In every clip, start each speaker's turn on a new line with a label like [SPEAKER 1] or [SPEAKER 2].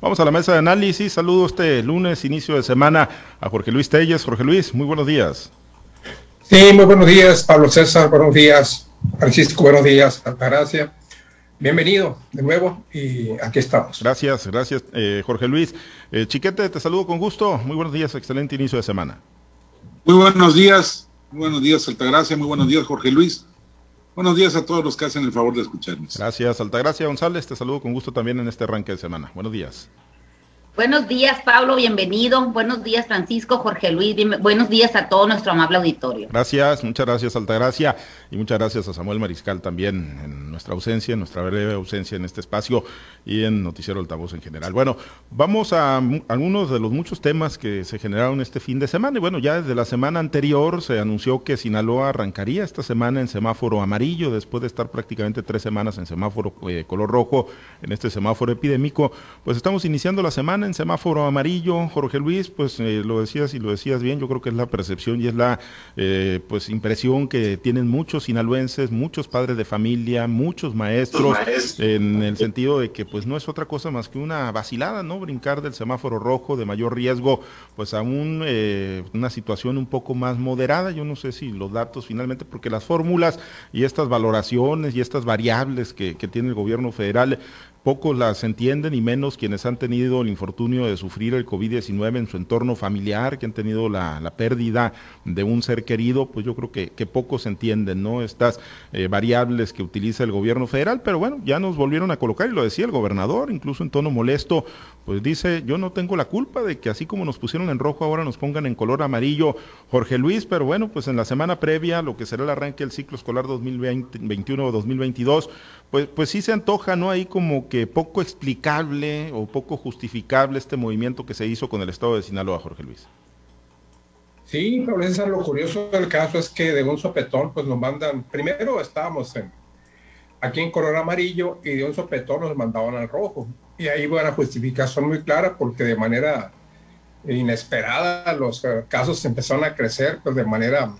[SPEAKER 1] Vamos a la mesa de análisis. Saludo este lunes, inicio de semana, a Jorge Luis Telles. Jorge Luis, muy buenos días.
[SPEAKER 2] Sí, muy buenos días, Pablo César. Buenos días, Francisco. Buenos días, Altagracia. Bienvenido de nuevo y aquí estamos.
[SPEAKER 1] Gracias, gracias, eh, Jorge Luis. Eh, Chiquete, te saludo con gusto. Muy buenos días, excelente inicio de semana.
[SPEAKER 3] Muy buenos días, muy buenos días, Altagracia. Muy buenos días, Jorge Luis. Buenos días a todos los que hacen el favor de escucharnos.
[SPEAKER 1] Gracias, Altagracia González. Te saludo con gusto también en este arranque de semana. Buenos días.
[SPEAKER 4] Buenos días, Pablo, bienvenido. Buenos días, Francisco, Jorge Luis. buenos días a todo nuestro amable auditorio.
[SPEAKER 1] Gracias, muchas gracias, Altagracia, y muchas gracias a Samuel Mariscal también en nuestra ausencia, en nuestra breve ausencia en este espacio y en Noticiero Altavoz en general. Bueno, vamos a algunos de los muchos temas que se generaron este fin de semana. Y bueno, ya desde la semana anterior se anunció que Sinaloa arrancaría esta semana en semáforo amarillo, después de estar prácticamente tres semanas en semáforo eh, color rojo, en este semáforo epidémico. Pues estamos iniciando la semana en semáforo amarillo, Jorge Luis, pues eh, lo decías y lo decías bien, yo creo que es la percepción y es la eh, pues impresión que tienen muchos sinaloenses, muchos padres de familia, muchos maestros, en el sentido de que pues no es otra cosa más que una vacilada, ¿no? Brincar del semáforo rojo de mayor riesgo, pues a un, eh, una situación un poco más moderada, yo no sé si los datos finalmente, porque las fórmulas y estas valoraciones y estas variables que, que tiene el gobierno federal, pocos las entienden y menos quienes han tenido el infortunio de sufrir el COVID-19 en su entorno familiar, que han tenido la, pérdida de un ser querido, pues yo creo que, que pocos entienden, ¿no? Estas eh, variables que utiliza el gobierno federal, pero bueno, ya nos volvieron a colocar, y lo decía el gobernador, incluso en tono molesto, pues dice, yo no tengo la culpa de que así como nos pusieron en rojo, ahora nos pongan en color amarillo Jorge Luis, pero bueno, pues en la semana previa, lo que será el arranque del ciclo escolar 2021-2022, pues, pues sí se antoja, ¿no? Ahí como que poco explicable o poco justificable este movimiento que se hizo con el estado de Sinaloa, Jorge Luis.
[SPEAKER 2] Sí, Pablo César, lo curioso del caso es que de un sopetón, pues nos mandan, primero estábamos aquí en color amarillo y de un sopetón nos mandaban al rojo. Y ahí hubo una justificación muy clara porque de manera inesperada los eh, casos empezaron a crecer pues de manera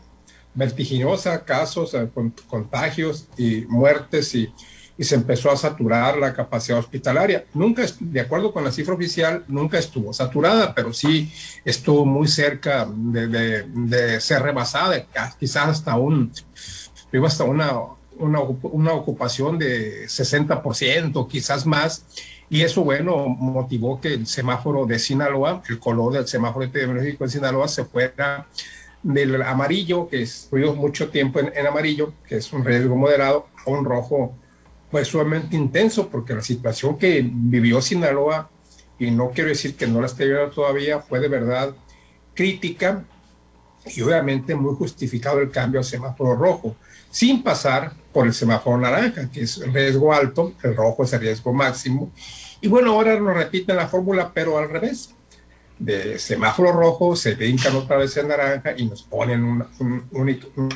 [SPEAKER 2] vertiginosa, casos, eh, con, contagios y muertes y y se empezó a saturar la capacidad hospitalaria. Nunca, de acuerdo con la cifra oficial, nunca estuvo saturada, pero sí estuvo muy cerca de, ser rebasada, quizás hasta un, hasta una, una, una ocupación de 60%, quizás más. Y eso, bueno, motivó que el semáforo de Sinaloa, el color del semáforo epidemiológico de Sinaloa, se fuera del amarillo, que estuvimos mucho tiempo en, en, amarillo, que es un riesgo moderado, a un rojo fue sumamente intenso porque la situación que vivió Sinaloa, y no quiero decir que no la esté viviendo todavía, fue de verdad crítica y obviamente muy justificado el cambio al semáforo rojo, sin pasar por el semáforo naranja, que es riesgo alto, el rojo es el riesgo máximo. Y bueno, ahora nos repiten la fórmula, pero al revés de semáforo rojo, se brincan otra vez en naranja y nos ponen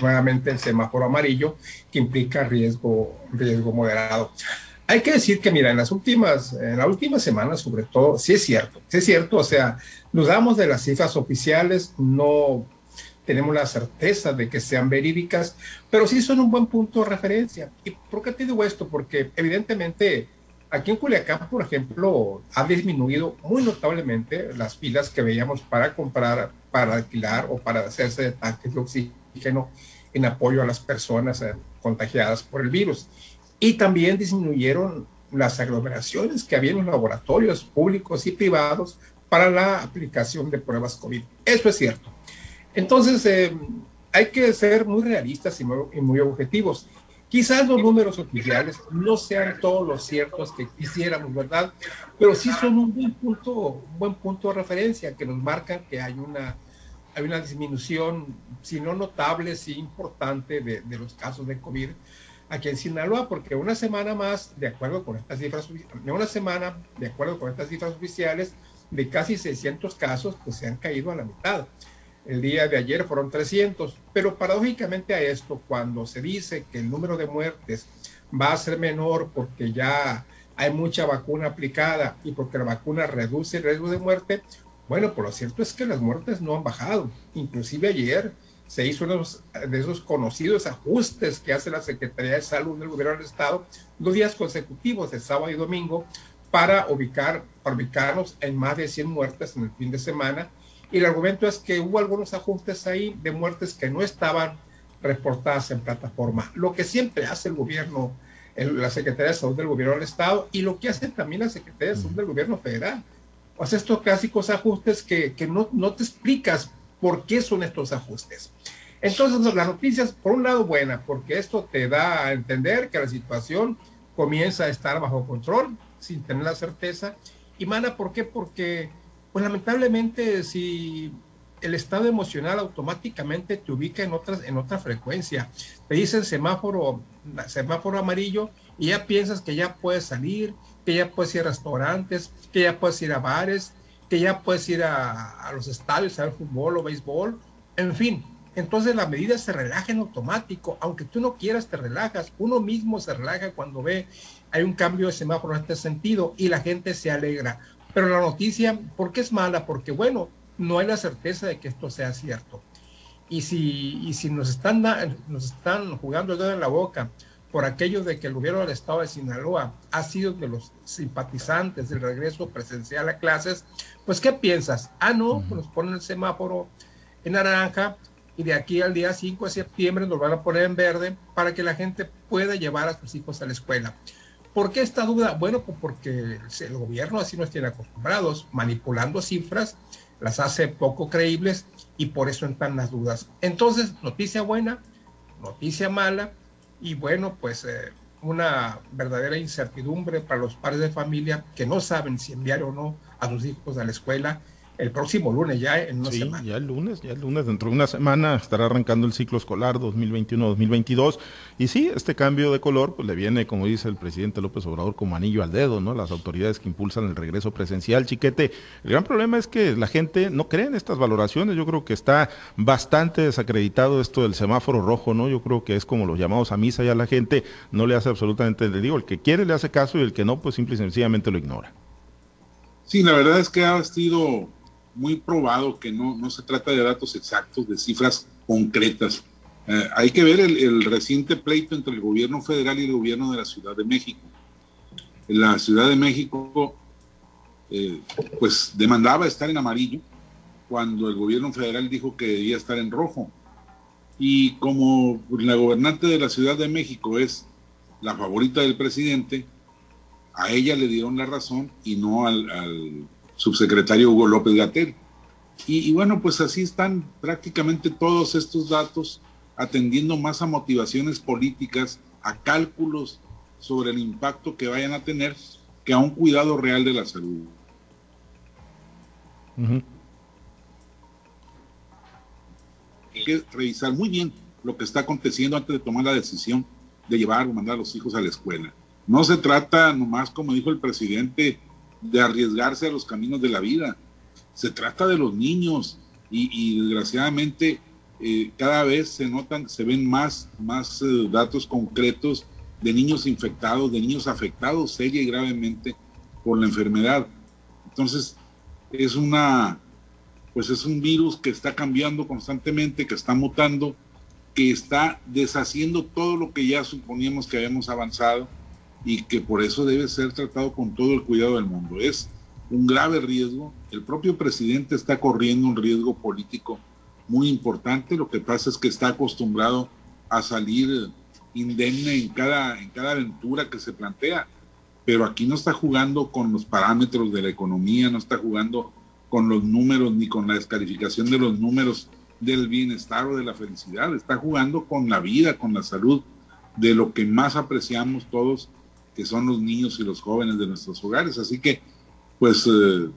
[SPEAKER 2] nuevamente el semáforo amarillo, que implica riesgo, riesgo moderado. Hay que decir que, mira, en las últimas, en la última semana, sobre todo, sí es cierto, sí es cierto, o sea, dudamos de las cifras oficiales, no tenemos la certeza de que sean verídicas, pero sí son un buen punto de referencia. ¿Y por qué te digo esto? Porque evidentemente Aquí en Culiacán, por ejemplo, ha disminuido muy notablemente las filas que veíamos para comprar, para alquilar o para hacerse de tanques de oxígeno en apoyo a las personas eh, contagiadas por el virus. Y también disminuyeron las aglomeraciones que había en los laboratorios públicos y privados para la aplicación de pruebas COVID. Eso es cierto. Entonces, eh, hay que ser muy realistas y muy objetivos. Quizás los números oficiales no sean todos los ciertos que quisiéramos, ¿verdad? Pero sí son un buen punto, un buen punto de referencia que nos marcan que hay una, hay una disminución, si no notable, sí importante de, de los casos de COVID aquí en Sinaloa, porque una semana más, de acuerdo con estas cifras, una semana, de acuerdo con estas cifras oficiales, de casi 600 casos, pues se han caído a la mitad el día de ayer fueron 300, pero paradójicamente a esto, cuando se dice que el número de muertes va a ser menor porque ya hay mucha vacuna aplicada y porque la vacuna reduce el riesgo de muerte, bueno, por lo cierto es que las muertes no han bajado. Inclusive ayer se hizo uno de esos conocidos ajustes que hace la Secretaría de Salud del Gobierno del Estado dos días consecutivos, de sábado y domingo, para ubicar, para ubicarnos en más de 100 muertes en el fin de semana. Y el argumento es que hubo algunos ajustes ahí de muertes que no estaban reportadas en plataforma. Lo que siempre hace el gobierno, la Secretaría de Salud del Gobierno del Estado y lo que hace también la Secretaría de Salud del Gobierno Federal. O sea, estos clásicos ajustes que, que no, no te explicas por qué son estos ajustes. Entonces, la noticia es, por un lado, buena, porque esto te da a entender que la situación comienza a estar bajo control, sin tener la certeza. Y mala, ¿por qué? Porque, pues lamentablemente, si el estado emocional automáticamente te ubica en, otras, en otra frecuencia. Te dicen semáforo, semáforo amarillo y ya piensas que ya puedes salir, que ya puedes ir a restaurantes, que ya puedes ir a bares, que ya puedes ir a, a los estadios a ver fútbol o béisbol, en fin. Entonces la medida se relaja en automático, aunque tú no quieras te relajas, uno mismo se relaja cuando ve hay un cambio de semáforo en este sentido y la gente se alegra. Pero la noticia, ¿por qué es mala? Porque bueno, no hay la certeza de que esto sea cierto. Y si, y si nos, están, nos están jugando el dedo en la boca por aquello de que el gobierno del estado de Sinaloa ha sido de los simpatizantes del regreso presencial a clases, pues ¿qué piensas? Ah, no, pues nos ponen el semáforo en naranja y de aquí al día 5 de septiembre nos van a poner en verde para que la gente pueda llevar a sus hijos a la escuela. ¿Por qué esta duda? Bueno, pues porque el gobierno así nos tiene acostumbrados, manipulando cifras las hace poco creíbles y por eso entran las dudas. Entonces, noticia buena, noticia mala y bueno, pues eh, una verdadera incertidumbre para los padres de familia que no saben si enviar o no a sus hijos a la escuela el próximo lunes, ya en una
[SPEAKER 1] sí, Ya el lunes, ya el lunes, dentro de una semana estará arrancando el ciclo escolar 2021-2022. Y sí, este cambio de color, pues le viene, como dice el presidente López Obrador, como anillo al dedo, ¿no? Las autoridades que impulsan el regreso presencial, chiquete. El gran problema es que la gente no cree en estas valoraciones. Yo creo que está bastante desacreditado esto del semáforo rojo, ¿no? Yo creo que es como los llamados a misa, ya la gente no le hace absolutamente, le digo, el que quiere le hace caso y el que no, pues simple y sencillamente lo ignora.
[SPEAKER 3] Sí, la verdad es que ha sido muy probado que no, no se trata de datos exactos, de cifras concretas. Eh, hay que ver el, reciente pleito entre el gobierno federal y el gobierno de la Ciudad de México. La Ciudad de México, eh, pues demandaba estar en amarillo cuando el gobierno federal dijo que debía estar en rojo. Y como la gobernante de la Ciudad de México es la favorita del presidente, a ella le dieron la razón y no al subsecretario Hugo López Gatel. Y, bueno, pues así están prácticamente todos estos datos atendiendo más a motivaciones políticas, a cálculos sobre el impacto que vayan a tener que a un cuidado real de la salud. Hay que revisar muy bien lo que está aconteciendo antes de tomar la decisión de llevar o mandar a los hijos a la escuela. No se trata nomás, como dijo el presidente, de arriesgarse a los caminos de la vida. Se trata de los niños y, desgraciadamente eh, cada vez se notan, se ven más, más eh, datos concretos de niños infectados, de niños afectados seria y gravemente por la enfermedad. Entonces, es una, pues es un virus que está cambiando constantemente, que está mutando, que está deshaciendo todo lo que ya suponíamos que habíamos avanzado y que por eso debe ser tratado con todo el cuidado del mundo. Es un grave riesgo. El propio presidente está corriendo un riesgo político muy importante. Lo que pasa es que está acostumbrado a salir indemne en cada, en cada aventura que se plantea. Pero aquí no está jugando con los parámetros de la economía, no está jugando con los números ni con la descalificación de los números del bienestar o de la felicidad. Está jugando con la vida, con la salud, de lo que más apreciamos todos que son los niños y los jóvenes de nuestros hogares. Así que, pues, eh,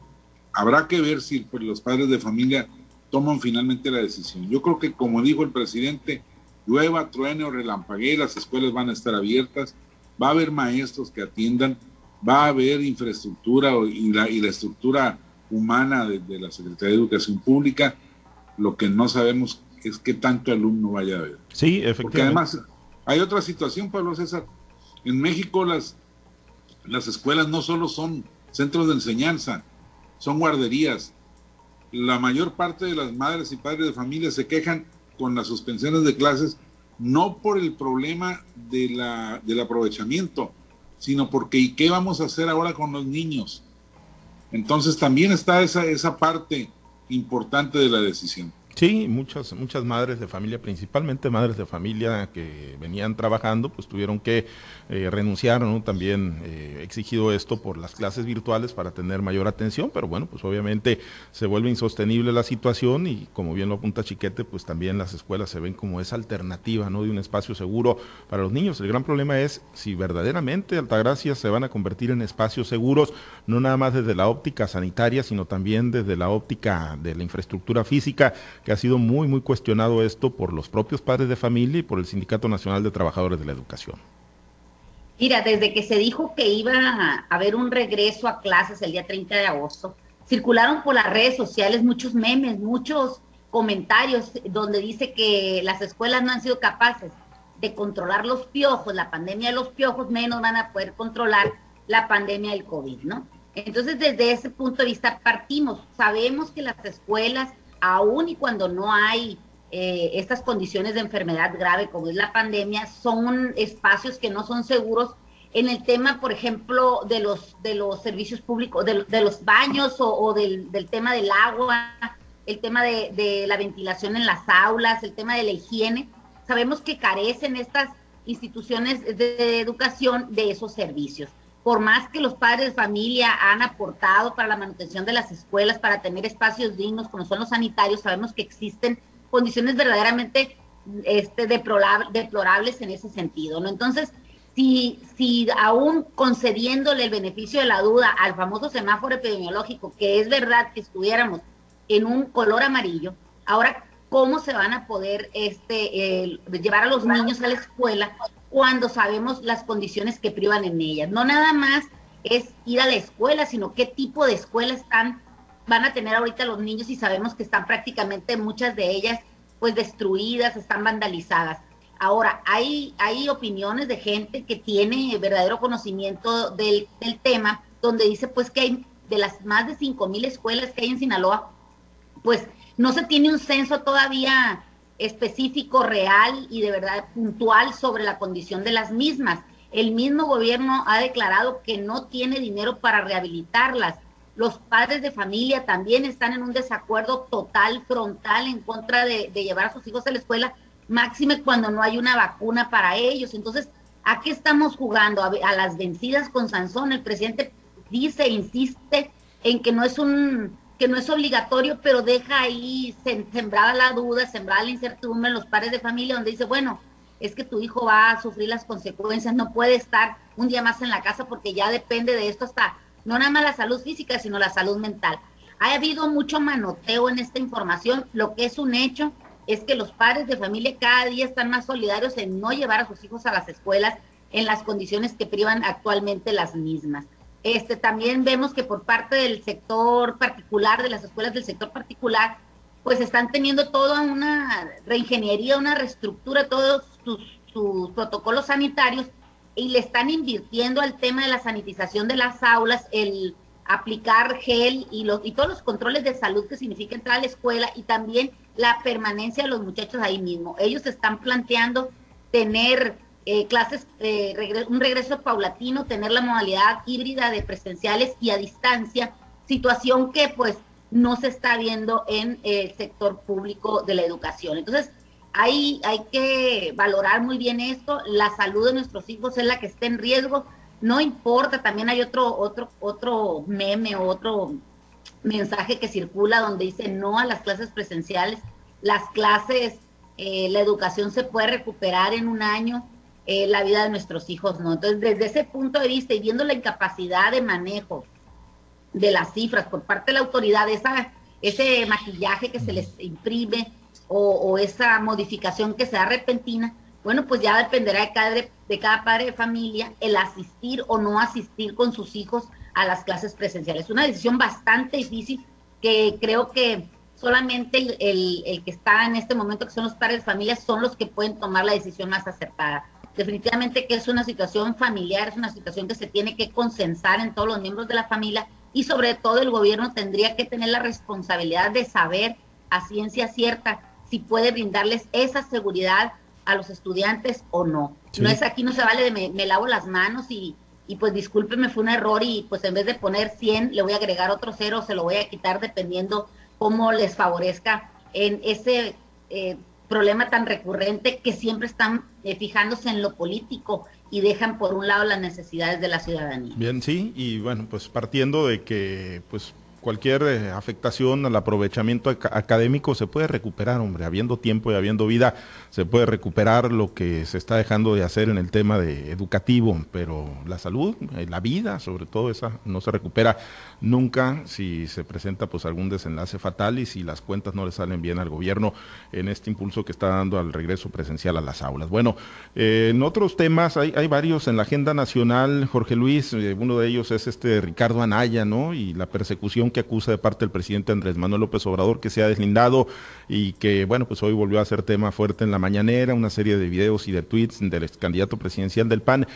[SPEAKER 3] habrá que ver si pues, los padres de familia toman finalmente la decisión. Yo creo que, como dijo el presidente, llueva, truene o relampaguee, las escuelas van a estar abiertas, va a haber maestros que atiendan, va a haber infraestructura y la, y la estructura humana de, la Secretaría de Educación Pública. Lo que no sabemos es qué tanto alumno vaya a haber.
[SPEAKER 1] Sí, efectivamente. Porque
[SPEAKER 3] además hay otra situación, Pablo César. En México las, las escuelas no solo son centros de enseñanza, son guarderías. La mayor parte de las madres y padres de familia se quejan con las suspensiones de clases no por el problema de la, del aprovechamiento, sino porque ¿y qué vamos a hacer ahora con los niños? Entonces también está esa, esa parte importante de la decisión.
[SPEAKER 1] Sí, muchas, muchas madres de familia, principalmente madres de familia que venían trabajando, pues tuvieron que eh, renunciar, ¿no? También eh, exigido esto por las clases virtuales para tener mayor atención, pero bueno, pues obviamente se vuelve insostenible la situación y como bien lo apunta Chiquete, pues también las escuelas se ven como esa alternativa, ¿no? De un espacio seguro para los niños. El gran problema es si verdaderamente Altagracia se van a convertir en espacios seguros, no nada más desde la óptica sanitaria, sino también desde la óptica de la infraestructura física que ha sido muy, muy cuestionado esto por los propios padres de familia y por el Sindicato Nacional de Trabajadores de la Educación.
[SPEAKER 4] Mira, desde que se dijo que iba a haber un regreso a clases el día 30 de agosto, circularon por las redes sociales muchos memes, muchos comentarios donde dice que las escuelas no han sido capaces de controlar los piojos, la pandemia de los piojos, menos van a poder controlar la pandemia del COVID, ¿no? Entonces, desde ese punto de vista partimos. Sabemos que las escuelas aún y cuando no hay eh, estas condiciones de enfermedad grave como es la pandemia, son espacios que no son seguros en el tema, por ejemplo, de los, de los servicios públicos, de, los baños o, del, tema del agua, el tema de, de, la ventilación en las aulas, el tema de la higiene. Sabemos que carecen estas instituciones de educación de esos servicios por más que los padres de familia han aportado para la manutención de las escuelas, para tener espacios dignos como son los sanitarios, sabemos que existen condiciones verdaderamente este, deplorables en ese sentido. Entonces, si, aún concediéndole el beneficio de la duda al famoso semáforo epidemiológico, que es verdad que estuviéramos en un color amarillo, ahora, ¿cómo se van a poder este, llevar a los niños a la escuela cuando sabemos las condiciones que privan en ellas. No nada más es ir a la escuela, sino qué tipo de escuela están, van a tener ahorita los niños y sabemos que están prácticamente muchas de ellas pues destruidas, están vandalizadas. Ahora, hay, hay opiniones de gente que tiene verdadero conocimiento del, del tema, donde dice pues que de las más de 5 mil escuelas que hay en Sinaloa, pues no se tiene un censo todavía específico, real y de verdad puntual sobre la condición de las mismas. El mismo gobierno ha declarado que no tiene dinero para rehabilitarlas. Los padres de familia también están en un desacuerdo total, frontal, en contra de, llevar a sus hijos a la escuela, máxime cuando no hay una vacuna para ellos. Entonces, ¿a qué estamos jugando? A, a las vencidas con Sansón. El presidente dice, insiste en que no es un que no es obligatorio, pero deja ahí sembrada la duda, sembrada la incertidumbre en los padres de familia, donde dice, bueno, es que tu hijo va a sufrir las consecuencias, no puede estar un día más en la casa porque ya depende de esto hasta, no nada más la salud física, sino la salud mental. Ha habido mucho manoteo en esta información, lo que es un hecho es que los padres de familia cada día están más solidarios en no llevar a sus hijos a las escuelas en las condiciones que privan actualmente las mismas. Este, también vemos que por parte del sector particular, de las escuelas del sector particular, pues están teniendo toda una reingeniería, una reestructura, todos sus, protocolos sanitarios y le están invirtiendo al tema de la sanitización de las aulas, el aplicar gel y, los, y todos los controles de salud que significa entrar a la escuela y también la permanencia de los muchachos ahí mismo. Ellos están planteando tener eh, clases, eh, un regreso paulatino, tener la modalidad híbrida de presenciales y a distancia, situación que pues no se está viendo en el sector público de la educación. Entonces, hay, hay que valorar muy bien esto, la salud de nuestros hijos es la que está en riesgo, no importa, también hay otro, otro, otro meme otro mensaje que circula donde dice no a las clases presenciales, las clases, eh, la educación se puede recuperar en un año, eh, la vida de nuestros hijos, ¿no? Entonces, desde ese punto de vista y viendo la incapacidad de manejo de las cifras por parte de la autoridad, esa, ese maquillaje que se les imprime o, esa modificación que sea repentina, bueno, pues ya dependerá de cada, de cada padre de familia el asistir o no asistir con sus hijos a las clases presenciales. Es una decisión bastante difícil que creo que solamente el, el, el, que está en este momento, que son los padres de familia, son los que pueden tomar la decisión más acertada definitivamente que es una situación familiar, es una situación que se tiene que consensar en todos los miembros de la familia y sobre todo el gobierno tendría que tener la responsabilidad de saber a ciencia cierta si puede brindarles esa seguridad a los estudiantes o no. No es aquí, no se vale de me, lavo las manos y, y pues discúlpeme, fue un error y pues en vez de poner 100 le voy a agregar otro cero, se lo voy a quitar dependiendo cómo les favorezca en ese eh, problema tan recurrente que siempre están eh, fijándose en lo político y dejan por un lado las necesidades de la ciudadanía.
[SPEAKER 1] Bien, sí, y bueno, pues partiendo de que pues cualquier eh, afectación al aprovechamiento académico se puede recuperar, hombre, habiendo tiempo y habiendo vida, se puede recuperar lo que se está dejando de hacer en el tema educativo, pero la salud, eh, la vida, sobre todo esa, no se recupera nunca si se presenta pues algún desenlace fatal y si las cuentas no le salen bien al gobierno en este impulso que está dando al regreso presencial a las aulas. Bueno, eh, en otros temas hay, hay, varios en la agenda nacional, Jorge Luis, uno de ellos es este Ricardo Anaya, ¿no? Y la persecución que acusa de parte del presidente Andrés Manuel López Obrador que se ha deslindado y que, bueno, pues hoy volvió a ser tema fuerte en la mañanera, una serie de videos y de tweets del ex candidato presidencial del PAN.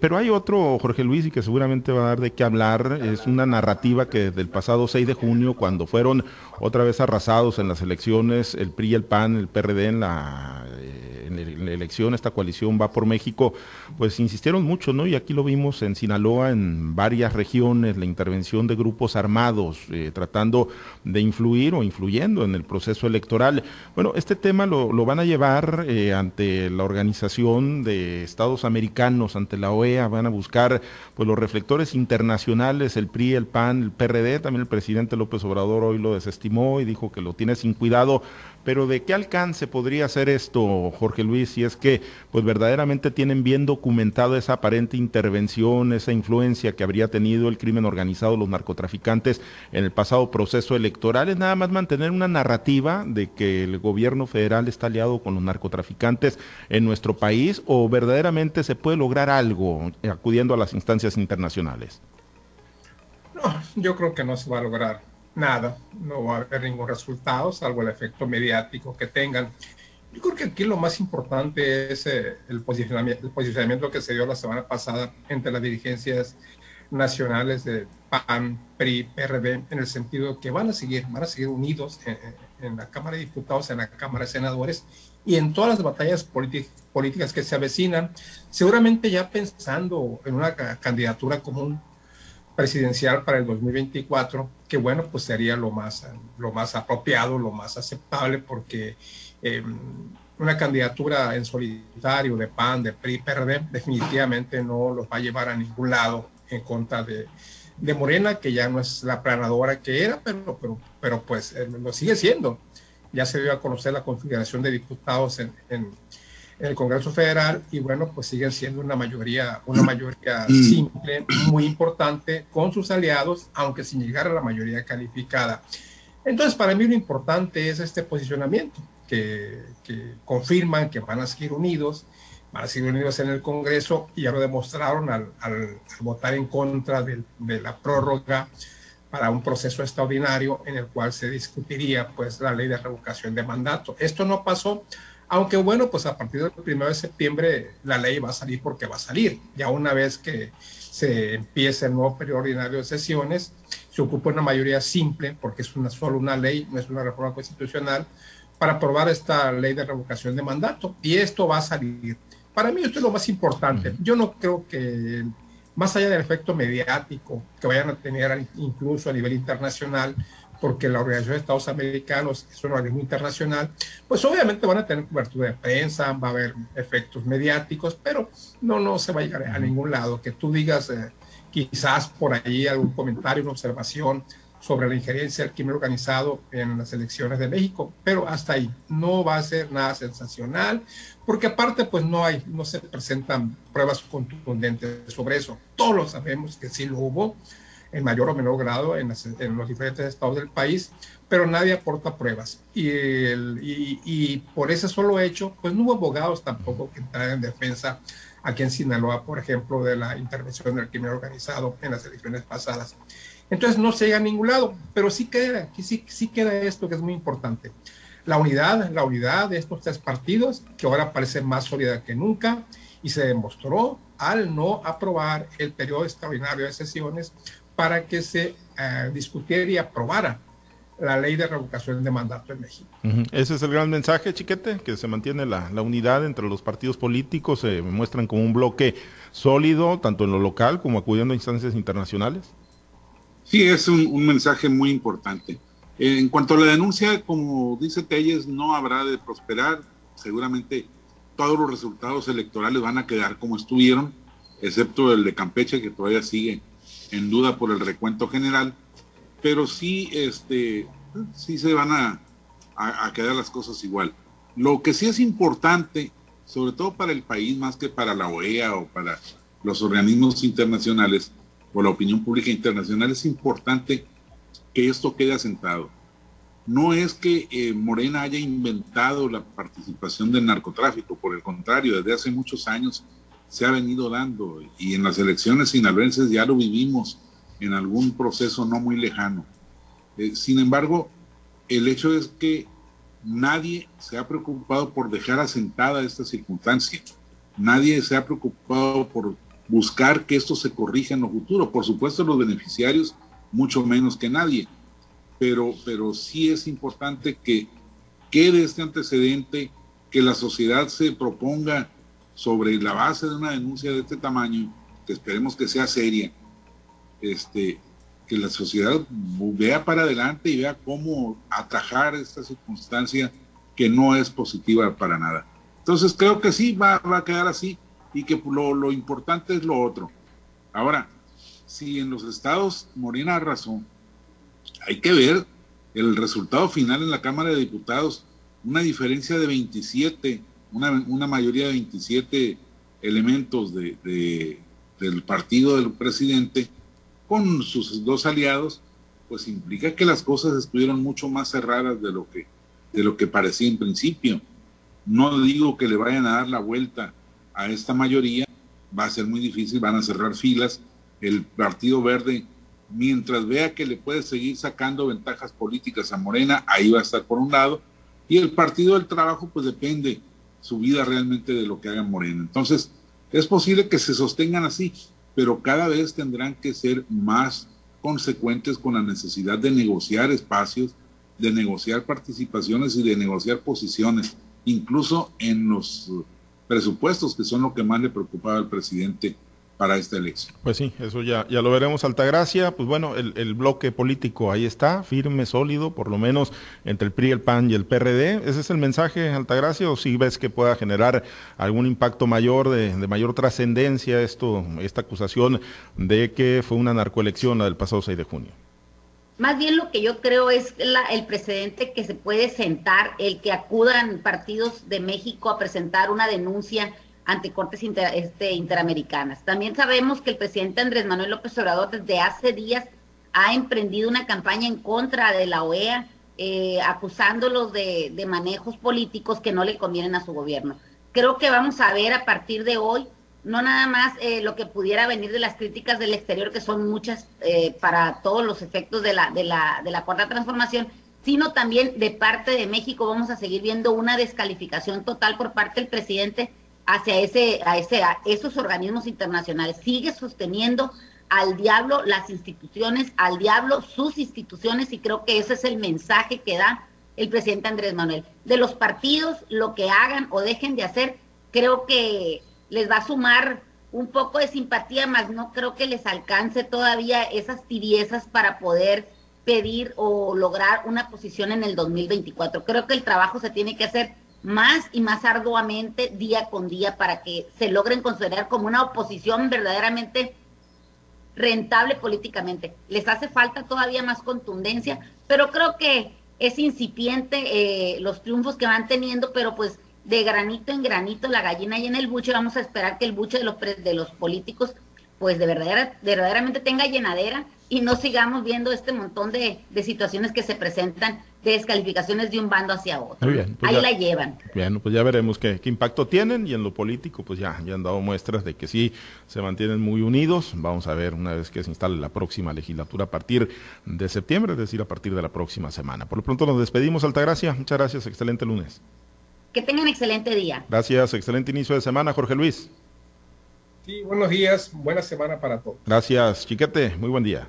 [SPEAKER 1] Pero hay otro, Jorge Luis, y que seguramente va a dar de qué hablar, es una narrativa que desde el pasado 6 de junio, cuando fueron otra vez arrasados en las elecciones, el PRI, el PAN, el PRD. Eh, en la elección, esta coalición va por México, pues insistieron mucho, ¿no? Y aquí lo vimos en Sinaloa, en varias regiones, la intervención de grupos armados, eh, tratando de influir o influyendo en el proceso electoral. Bueno, este tema lo, van a llevar eh, ante la Organización de Estados Americanos, ante la OEA, van a buscar pues los reflectores internacionales, el PRI, el PAN, el PRD, también el presidente López Obrador hoy lo desestimó y dijo que lo tiene sin cuidado, pero ¿de qué alcance podría ser esto, Jorge Luis, si es que pues verdaderamente tienen bien documentado esa aparente intervención, esa influencia que habría tenido el crimen organizado, los narcotraficantes en el pasado proceso electoral? Es nada más mantener una narrativa de que el gobierno federal está aliado con los narcotraficantes en nuestro país o verdaderamente se puede lograr algo acudiendo a las instancias internacionales.
[SPEAKER 2] No, yo creo que no se va a lograr nada, no va a haber ningún resultado, salvo el efecto mediático que tengan. Yo creo que aquí lo más importante es eh, el, posicionamiento, el posicionamiento que se dio la semana pasada entre las dirigencias nacionales de PAN, PRI, PRD, en el sentido que van a seguir, van a seguir unidos en, la Cámara de Diputados, en la Cámara de Senadores y en todas las batallas políticas que se avecinan, seguramente ya pensando en una candidatura común presidencial para el 2024, que bueno, pues sería lo más, lo más apropiado, lo más aceptable, porque em, una candidatura en solitario de PAN, de PRI, PRD, definitivamente no los va a llevar a ningún lado en contra de, de Morena, que ya no es la planadora que era, pero, pero, pero pues eh, lo sigue siendo. Ya se dio a conocer la configuración de diputados en, en en el Congreso Federal y bueno, pues siguen siendo una mayoría, una mayoría mm. simple, muy importante con sus aliados, aunque sin llegar a la mayoría calificada. Entonces, para mí lo importante es este posicionamiento, que, que confirman que van a seguir unidos, van a seguir unidos en el Congreso y ya lo demostraron al, al, votar en contra de, de la prórroga para un proceso extraordinario en el cual se discutiría pues la ley de revocación de mandato. Esto no pasó aunque bueno, pues a partir del 1 de septiembre la ley va a salir porque va a salir. Ya una vez que se empiece el nuevo periodo ordinario de sesiones, se ocupa una mayoría simple, porque es una, solo una ley, no es una reforma constitucional, para aprobar esta ley de revocación de mandato. Y esto va a salir. Para mí esto es lo más importante. Yo no creo que, más allá del efecto mediático que vayan a tener incluso a nivel internacional, porque la Organización de Estados Americanos es un organismo internacional, pues obviamente van a tener cobertura de prensa, va a haber efectos mediáticos, pero no, no se va a llegar a ningún lado. Que tú digas eh, quizás por ahí algún comentario, una observación sobre la injerencia del crimen organizado en las elecciones de México, pero hasta ahí no va a ser nada sensacional, porque aparte pues no hay, no se presentan pruebas contundentes sobre eso. Todos lo sabemos que sí lo hubo, en mayor o menor grado en, los diferentes estados del país, pero nadie aporta pruebas. Y, y, por ese solo hecho, pues no hubo abogados tampoco que entraran en defensa aquí en Sinaloa, por ejemplo, de la intervención del crimen organizado en las elecciones pasadas. Entonces no se llega a ningún lado, pero sí queda, sí, sí queda esto que es muy importante. La unidad, la unidad de estos tres partidos, que ahora parece más sólida que nunca, y se demostró al no aprobar el periodo extraordinario de sesiones para que se uh, discutiera y aprobara la ley de revocación de mandato en México.
[SPEAKER 1] Ese es el gran mensaje, Chiquete, que se mantiene la, unidad entre los partidos políticos, se muestran como un bloque sólido, tanto en lo local como acudiendo a instancias internacionales.
[SPEAKER 3] Sí, es un, mensaje muy importante. En cuanto a la denuncia, como dice Telles, no habrá de prosperar. Seguramente todos los resultados electorales van a quedar como estuvieron, excepto el de Campeche, que todavía sigue en duda por el recuento general pero sí, este, sí se van a, a, quedar las cosas igual. Lo que sí es importante, sobre todo para el país, más que para la OEA o para los organismos internacionales o la opinión pública internacional, es importante que esto quede asentado. No es que eh, Morena haya inventado la participación del narcotráfico, por el contrario, desde hace muchos años se ha venido dando y en las elecciones sinaloenses ya lo vivimos en algún proceso no muy lejano. Eh, sin embargo, el hecho es que nadie se ha preocupado por dejar asentada esta circunstancia. Nadie se ha preocupado por buscar que esto se corrija en lo futuro. Por supuesto, los beneficiarios, mucho menos que nadie. Pero, pero sí es importante que quede este antecedente, que la sociedad se proponga sobre la base de una denuncia de este tamaño, que esperemos que sea seria, este, que la sociedad vea para adelante y vea cómo atajar esta circunstancia que no es positiva para nada. Entonces creo que sí va, a quedar así y que lo, lo, importante es lo otro. Ahora, si en los estados Morena razón, hay que ver el resultado final en la Cámara de Diputados, una diferencia de 27, una, una mayoría de 27 elementos de, del partido del presidente con sus dos aliados, pues implica que las cosas estuvieron mucho más cerradas de lo que, de lo que parecía en principio. No digo que le vayan a dar la vuelta a esta mayoría, va a ser muy difícil, van a cerrar filas. El Partido Verde, mientras vea que le puede seguir sacando ventajas políticas a Morena, ahí va a estar por un lado. Y el Partido del Trabajo, pues depende su vida realmente de lo que haga Morena. Entonces, es posible que se sostengan así pero cada vez tendrán que ser más consecuentes con la necesidad de negociar espacios, de negociar participaciones y de negociar posiciones, incluso en los presupuestos, que son lo que más le preocupaba al presidente para esta elección.
[SPEAKER 1] Pues sí, eso ya, ya lo veremos, Altagracia. Pues bueno, el, bloque político ahí está, firme, sólido, por lo menos entre el PRI, el PAN y el PRD. ¿Ese es el mensaje, Altagracia? ¿O si ves que pueda generar algún impacto mayor, de, mayor trascendencia esto, esta acusación de que fue una narcoelección la del pasado 6 de junio?
[SPEAKER 4] Más bien lo que yo creo es el precedente que se puede sentar, el que acudan partidos de México a presentar una denuncia ante cortes este, interamericanas. También sabemos que el presidente Andrés Manuel López Obrador desde hace días ha emprendido una campaña en contra de la OEA, eh, acusándolos de, manejos políticos que no le convienen a su gobierno. Creo que vamos a ver a partir de hoy no nada más eh, lo que pudiera venir de las críticas del exterior, que son muchas eh, para todos los efectos de la, de, la, de la cuarta transformación, sino también de parte de México vamos a seguir viendo una descalificación total por parte del presidente hacia ese, a ese, a esos organismos internacionales. Sigue sosteniendo al diablo las instituciones, al diablo sus instituciones, y creo que ese es el mensaje que da el presidente Andrés Manuel. De los partidos, lo que hagan o dejen de hacer, creo que les va a sumar un poco de simpatía, más no creo que les alcance todavía esas tibiezas para poder pedir o lograr una posición en el 2024. Creo que el trabajo se tiene que hacer más y más arduamente día con día para que se logren considerar como una oposición verdaderamente rentable políticamente. Les hace falta todavía más contundencia, pero creo que es incipiente eh, los triunfos que van teniendo, pero pues de granito en granito la gallina y en el buche vamos a esperar que el buche de los, de los políticos pues de verdad, verdaderamente tenga llenadera y no sigamos viendo este montón de, situaciones que se presentan de descalificaciones de un bando hacia otro. Pues Ahí la llevan.
[SPEAKER 1] Bien, pues ya veremos qué, impacto tienen y en lo político pues ya, ya han dado muestras de que sí se mantienen muy unidos. Vamos a ver una vez que se instale la próxima legislatura a partir de septiembre, es decir, a partir de la próxima semana. Por lo pronto nos despedimos, Altagracia. Muchas gracias, excelente lunes.
[SPEAKER 4] Que tengan excelente día.
[SPEAKER 1] Gracias, excelente inicio de semana, Jorge Luis.
[SPEAKER 2] Sí, buenos días, buena semana para todos.
[SPEAKER 1] Gracias, Chiquete, muy buen día.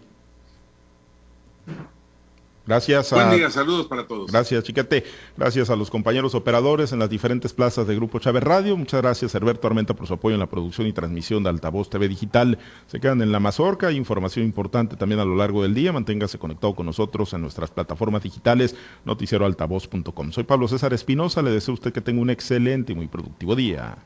[SPEAKER 1] Gracias
[SPEAKER 3] a... Buen día, saludos para todos.
[SPEAKER 1] Gracias, Chiquete. Gracias a los compañeros operadores en las diferentes plazas de Grupo Chávez Radio. Muchas gracias, Herberto Armenta, por su apoyo en la producción y transmisión de Altavoz TV Digital. Se quedan en la mazorca, hay información importante también a lo largo del día. Manténgase conectado con nosotros en nuestras plataformas digitales, noticieroaltavoz.com. Soy Pablo César Espinosa, le deseo a usted que tenga un excelente y muy productivo día.